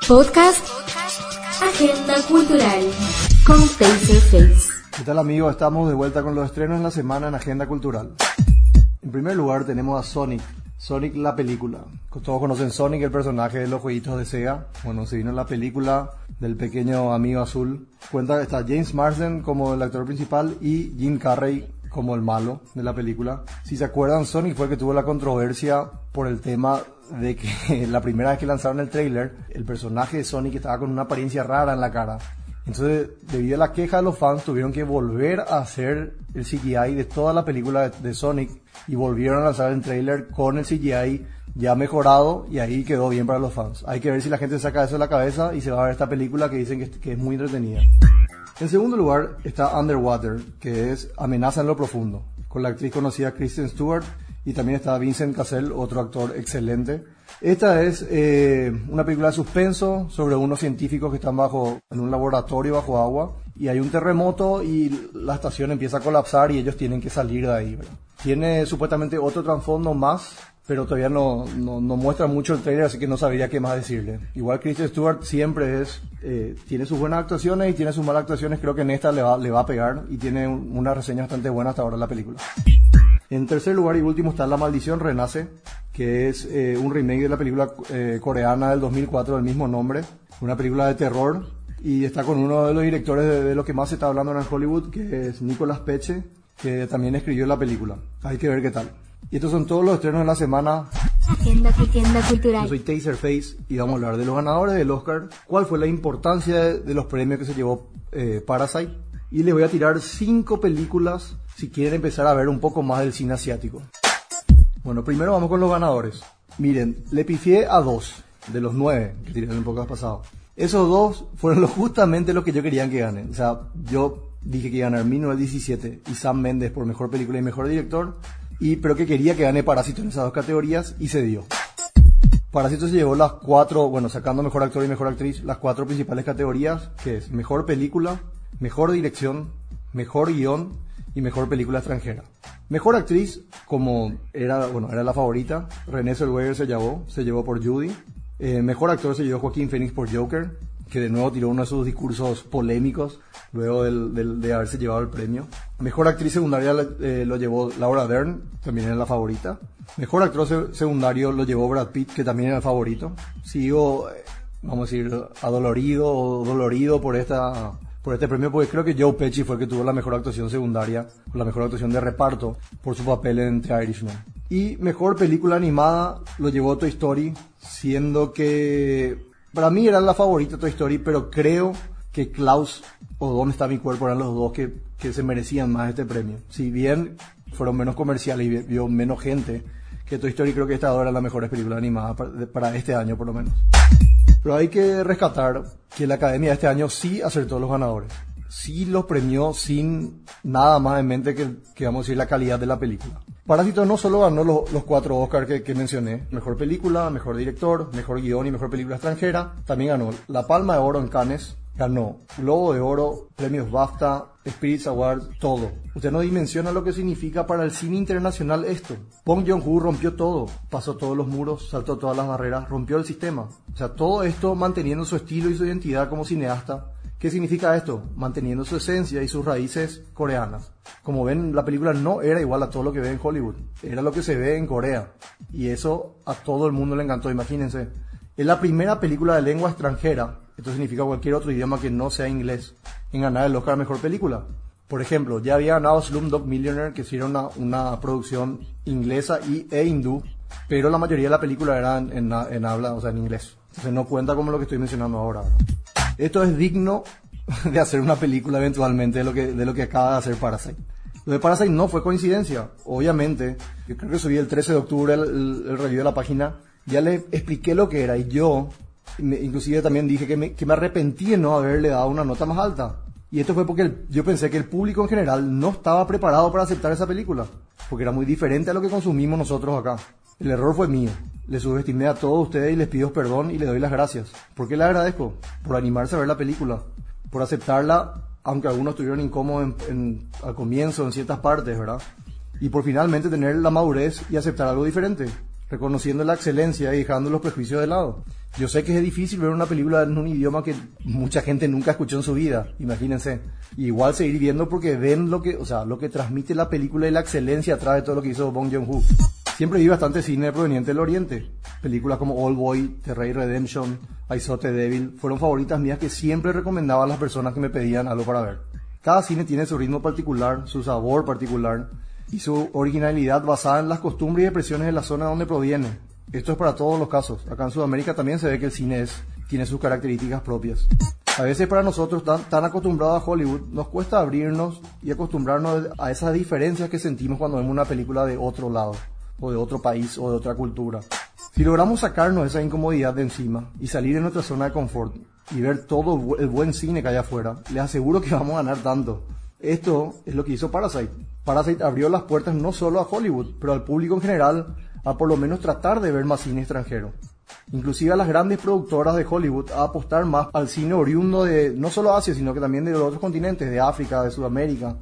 Podcast Agenda Cultural con Face. ¿Qué tal amigos? Estamos de vuelta con los estrenos en la semana en Agenda Cultural. En primer lugar tenemos a Sonic. Sonic la película. Todos conocen Sonic, el personaje de los jueguitos de Sega. Bueno, se vino la película del pequeño amigo azul. Cuenta está James Marsden como el actor principal y Jim Carrey como el malo de la película. Si se acuerdan, Sonic fue el que tuvo la controversia por el tema de que la primera vez que lanzaron el trailer, el personaje de Sonic estaba con una apariencia rara en la cara. Entonces, debido a la queja de los fans, tuvieron que volver a hacer el CGI de toda la película de, Sonic y volvieron a lanzar el trailer con el CGI ya mejorado y ahí quedó bien para los fans. Hay que ver si la gente saca eso de la cabeza y se va a ver esta película que dicen que es muy entretenida. En segundo lugar está Underwater, que es Amenaza en lo Profundo, con la actriz conocida Kristen Stewart y también está Vincent Cassell, otro actor excelente. Esta es eh, una película de suspenso sobre unos científicos que están bajo en un laboratorio bajo agua y hay un terremoto y la estación empieza a colapsar y ellos tienen que salir de ahí. Tiene supuestamente otro trasfondo más, pero todavía no, no, muestra mucho el trailer, así que no sabría qué más decirle. Igual Kristen Stewart siempre es, eh, tiene sus buenas actuaciones y tiene sus malas actuaciones, creo que en esta le va, le va a pegar y tiene una reseña bastante buena hasta ahora la película. En tercer lugar y último está La Maldición Renace, que es eh, un remake de la película eh, coreana del 2004 del mismo nombre, una película de terror y está con uno de los directores de, lo que más se está hablando en Hollywood, que es Nicolas Peche, que también escribió la película. Hay que ver qué tal. Y estos son todos los estrenos de la semana. Agenda, cultural. Yo soy Taserface y vamos a hablar de los ganadores del Oscar, cuál fue la importancia de, los premios que se llevó eh, Parasite y les voy a tirar cinco películas si quieren empezar a ver un poco más del cine asiático. Bueno, primero vamos con los ganadores. Miren, le pifié a dos de los nueve que tiré en el podcast pasado. Esos dos fueron justamente los que yo quería que ganen. O sea, yo dije que iba a ganar 1917 y Sam Mendes por mejor película y mejor director. Y, pero que quería que gane Parásito en esas dos categorías y se dio. Parásito se llevó las cuatro, bueno, sacando mejor actor y mejor actriz, las cuatro principales categorías, que es mejor película, mejor dirección, mejor guion y mejor película extranjera. Mejor actriz, como era, bueno, era la favorita, Renée Zellweger se llevó, se llevó por Judy. Eh, mejor actor se llevó Joaquín Phoenix por Joker, que de nuevo tiró uno de sus discursos polémicos luego de haberse llevado el premio. Mejor actriz secundaria eh, lo llevó Laura Dern, también era la favorita. Mejor actor secundario lo llevó Brad Pitt, que también era el favorito. Sigo, eh, vamos a decir, adolorido o dolorido por esta por este premio porque creo que Joe Pesci fue el que tuvo la mejor actuación secundaria, la mejor actuación de reparto por su papel en The Irishman. Y mejor película animada lo llevó Toy Story, siendo que para mí era la favorita Toy Story, pero creo que Klaus o Dónde está mi cuerpo eran los dos que, que se merecían más este premio. Si bien fueron menos comerciales y vio menos gente, que Toy Story creo que esta es la mejor película animada para este año por lo menos. Pero hay que rescatar que la academia de este año sí acertó los ganadores. Sí los premió sin nada más en mente que, que vamos a decir, la calidad de la película. Parásito no solo ganó los, cuatro Oscars que, mencioné, mejor película, mejor director, mejor guion y mejor película extranjera, también ganó la Palma de Oro en Cannes, ganó Globo de Oro, premios BAFTA, Spirits Award, todo. Usted no dimensiona lo que significa para el cine internacional esto. Bong Joon-ho rompió todo, pasó todos los muros, saltó todas las barreras, rompió el sistema. O sea, todo esto manteniendo su estilo y su identidad como cineasta. ¿Qué significa esto? Manteniendo su esencia y sus raíces coreanas. Como ven, la película no era igual a todo lo que ve en Hollywood, era lo que se ve en Corea. Y eso a todo el mundo le encantó, imagínense. Es la primera película de lengua extranjera esto significa cualquier otro idioma que no sea inglés, en ganar el Oscar a Mejor Película. Por ejemplo, ya había ganado Slumdog Millionaire, que hicieron una, una producción inglesa y, e hindú, pero la mayoría de la película era en, en, habla, o sea, en inglés. Entonces no cuenta como lo que estoy mencionando ahora. Esto es digno de hacer una película eventualmente de lo que, de lo que acaba de hacer Parasite. Lo de Parasite no fue coincidencia, obviamente. Yo creo que subí el 13 de octubre el, el, el review de la página. Ya le expliqué lo que era y yo inclusive también dije que me, que me arrepentí de no haberle dado una nota más alta. Y esto fue porque yo pensé que el público en general no estaba preparado para aceptar esa película, porque era muy diferente a lo que consumimos nosotros acá. El error fue mío. Le subestimé a todos ustedes y les pido perdón y les doy las gracias. ¿Por qué le agradezco? Por animarse a ver la película, por aceptarla, aunque algunos estuvieron incómodos al comienzo en ciertas partes, ¿verdad? Y por finalmente tener la madurez y aceptar algo diferente reconociendo la excelencia y dejando los prejuicios de lado. Yo sé que es difícil ver una película en un idioma que mucha gente nunca escuchó en su vida, imagínense. Igual seguir viendo porque ven lo que, o sea, lo que transmite la película y la excelencia atrás de todo lo que hizo Bong Joon-ho. Siempre vi bastante cine proveniente del Oriente. Películas como All Boy, The Ray Redemption, the Devil fueron favoritas mías que siempre recomendaba a las personas que me pedían algo para ver. Cada cine tiene su ritmo particular, su sabor particular y su originalidad basada en las costumbres y expresiones de la zona donde proviene. Esto es para todos los casos. Acá en Sudamérica también se ve que el cine tiene sus características propias. A veces para nosotros tan, tan acostumbrados a Hollywood nos cuesta abrirnos y acostumbrarnos a esas diferencias que sentimos cuando vemos una película de otro lado, o de otro país, o de otra cultura. Si logramos sacarnos esa incomodidad de encima y salir de nuestra zona de confort y ver todo el buen cine que hay afuera, les aseguro que vamos a ganar tanto. Esto es lo que hizo Parasite. Parasite abrió las puertas no solo a Hollywood, pero al público en general a por lo menos tratar de ver más cine extranjero. Inclusive a las grandes productoras de Hollywood a apostar más al cine oriundo de no solo Asia, sino que también de los otros continentes, de África, de Sudamérica.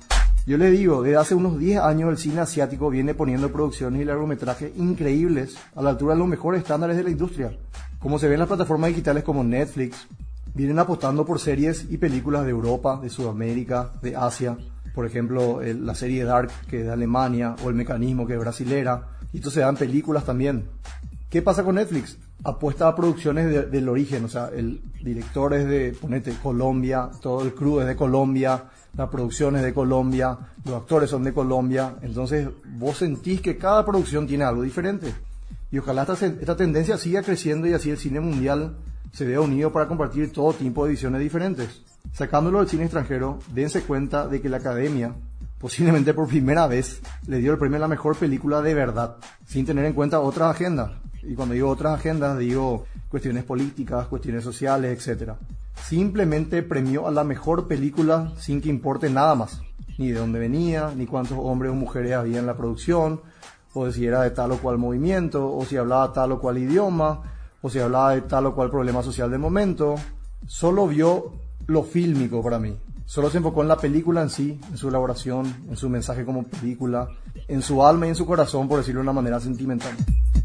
Yo le digo, desde hace unos 10 años el cine asiático viene poniendo producciones y largometrajes increíbles a la altura de los mejores estándares de la industria. Como se ve en las plataformas digitales como Netflix, vienen apostando por series y películas de Europa, de Sudamérica, de Asia. Por ejemplo, la serie Dark, que es de Alemania, o El Mecanismo, que es brasilera y esto se da en películas también. ¿Qué pasa con Netflix? Apuesta a producciones del origen, o sea, el director es de, ponete, Colombia, todo el crew es de Colombia, la producción es de Colombia, los actores son de Colombia, entonces vos sentís que cada producción tiene algo diferente. Y ojalá esta, esta tendencia siga creciendo y así el cine mundial se vea unido para compartir todo tipo de visiones diferentes. Sacándolo del cine extranjero, dense cuenta de que la academia posiblemente por primera vez, le dio el premio a la mejor película de verdad, sin tener en cuenta otras agendas. Y cuando digo otras agendas, digo cuestiones políticas, cuestiones sociales, etc. Simplemente premió a la mejor película sin que importe nada más. Ni de dónde venía, ni cuántos hombres o mujeres había en la producción, o de si era de tal o cual movimiento, o si hablaba tal o cual idioma, o si hablaba de tal o cual problema social del momento. Solo vio lo fílmico para mí. Solo se enfocó en la película en sí, en su elaboración, en su mensaje como película, en su alma y en su corazón, por decirlo de una manera sentimental.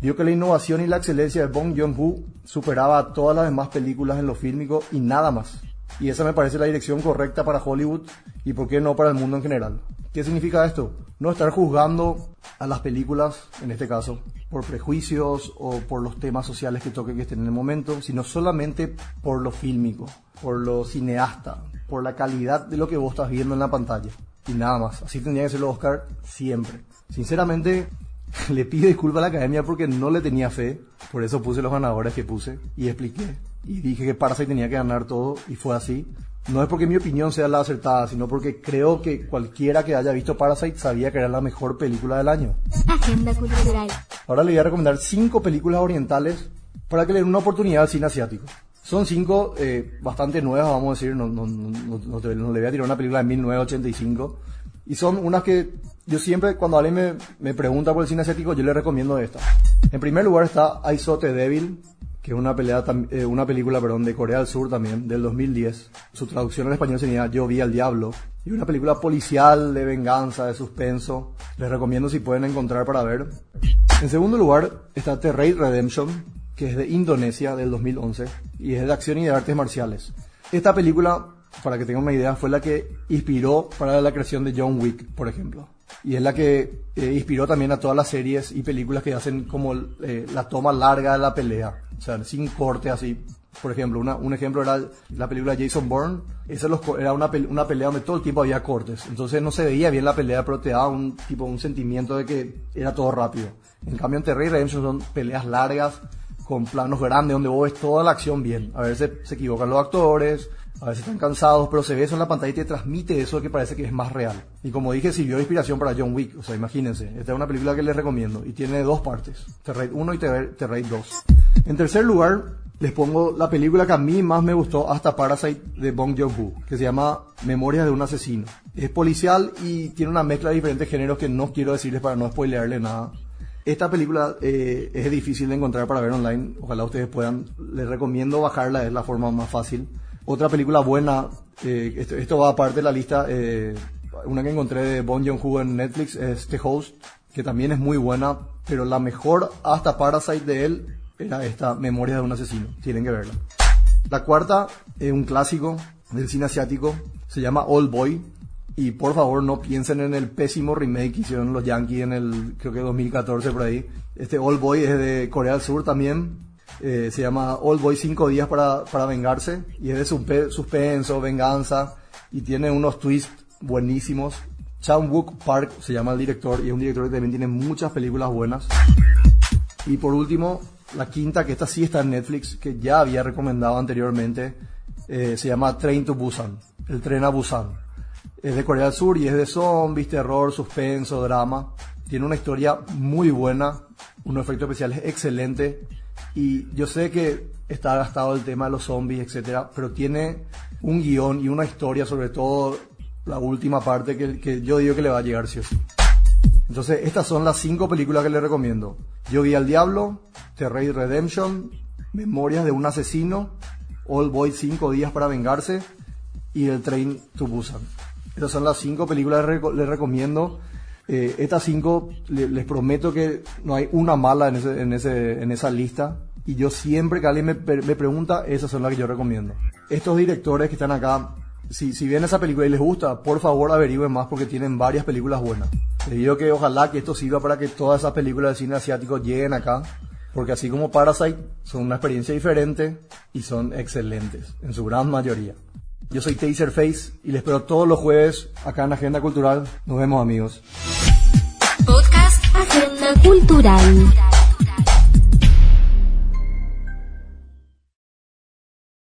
Vio que la innovación y la excelencia de Bong Joon-ho superaba a todas las demás películas en lo fílmico y nada más. Y esa me parece la dirección correcta para Hollywood y por qué no para el mundo en general. ¿Qué significa esto? No estar juzgando a las películas, en este caso, por prejuicios o por los temas sociales que toque que estén en el momento, sino solamente por lo fílmico, por lo cineasta, por la calidad de lo que vos estás viendo en la pantalla. Y nada más. Así tendría que ser los Oscar siempre. Sinceramente, le pido disculpas a la academia porque no le tenía fe. Por eso puse los ganadores que puse y expliqué. Y dije que Parasite tenía que ganar todo y fue así. No es porque mi opinión sea la acertada, sino porque creo que cualquiera que haya visto Parasite sabía que era la mejor película del año. Agenda cultural. Ahora le voy a recomendar cinco películas orientales para que le den una oportunidad al cine asiático. Son cinco eh, bastante nuevas, vamos a decir, no, no, no, no, le voy a tirar una película de 1985. Y son unas que yo siempre, cuando alguien me, me pregunta por el cine asiático, yo le recomiendo esta. En primer lugar está the Devil, que es una, pelea, eh, una película perdón, de Corea del Sur también, del 2010. Su traducción en español sería Yo vi al diablo. Y una película policial, de venganza, de suspenso. Les recomiendo si pueden encontrar para ver. En segundo lugar está The Raid Redemption, que es de Indonesia del 2011 y es de acción y de artes marciales. Esta película, para que tengan una idea, fue la que inspiró para la creación de John Wick, por ejemplo. Y es la que eh, inspiró también a todas las series y películas que hacen como eh, la toma larga de la pelea, o sea, sin corte así. Por ejemplo, una, un ejemplo era la película Jason Bourne. Esa era una, una pelea donde todo el tiempo había cortes. Entonces no se veía bien la pelea, pero te daba un, tipo, un sentimiento de que era todo rápido. En cambio, en Terry Redemption son peleas largas, con planos grandes donde vos ves toda la acción bien. A veces se equivocan los actores, a veces están cansados, pero se ve eso en la pantalla y te transmite eso que parece que es más real. Y como dije, sirvió de inspiración para John Wick. O sea, imagínense, esta es una película que les recomiendo y tiene dos partes, The 1 y The Raid 2. En tercer lugar, les pongo la película que a mí más me gustó hasta Parasite de Bong Joon-ho, que se llama Memorias de un asesino. Es policial y tiene una mezcla de diferentes géneros que no quiero decirles para no spoilearle nada. Esta película eh, es difícil de encontrar para ver online. Ojalá ustedes puedan. Les recomiendo bajarla, es la forma más fácil. Otra película buena, eh, esto, esto, va aparte de la lista. Eh, una que encontré de Bon Joon-ho en Netflix es The Host, que también es muy buena. Pero la mejor hasta Parasite de él era esta Memoria de un asesino. Tienen que verla. La cuarta es un clásico del cine asiático. Se llama Old Boy. Y por favor no piensen en el pésimo remake que hicieron los Yankees en el, creo que 2014 por ahí. Este Old Boy es de Corea del Sur también. Eh, se llama Old Boy 5 días para, para vengarse. Y es de suspe- suspenso, venganza. Y tiene unos twists buenísimos. Chan Wook Park se llama el director. Y es un director que también tiene muchas películas buenas. Y por último, la quinta, que esta sí está en Netflix, que ya había recomendado anteriormente, eh, se llama Train to Busan, el tren a Busan. Es de Corea del Sur y es de zombies, terror, suspenso, drama. Tiene una historia muy buena, unos efectos especiales excelentes. Y yo sé que está gastado el tema de los zombies, etcétera, pero tiene un guion y una historia, sobre todo la última parte, que, que yo digo que le va a llegar sí o sí. Entonces, estas son las cinco películas que les recomiendo. Yo vi al diablo, The Raid Redemption, Memorias de un asesino, All Boy 5 días para vengarse y El Train to Busan. Estas son las cinco películas que les recomiendo. Eh, estas cinco le- les prometo que no hay una mala en, ese, en, ese, en esa lista. Y yo siempre que alguien me, me pregunta, esas son las que yo recomiendo. Estos directores que están acá, si, si ven esa película y les gusta, por favor averigüen más porque tienen varias películas buenas. Les digo que ojalá que esto sirva para que todas esas películas de cine asiático lleguen acá. Porque así como Parasite, son una experiencia diferente y son excelentes, en su gran mayoría. Yo soy Taserface y les espero todos los jueves acá en Agenda Cultural. Nos vemos amigos. Podcast Agenda Cultural.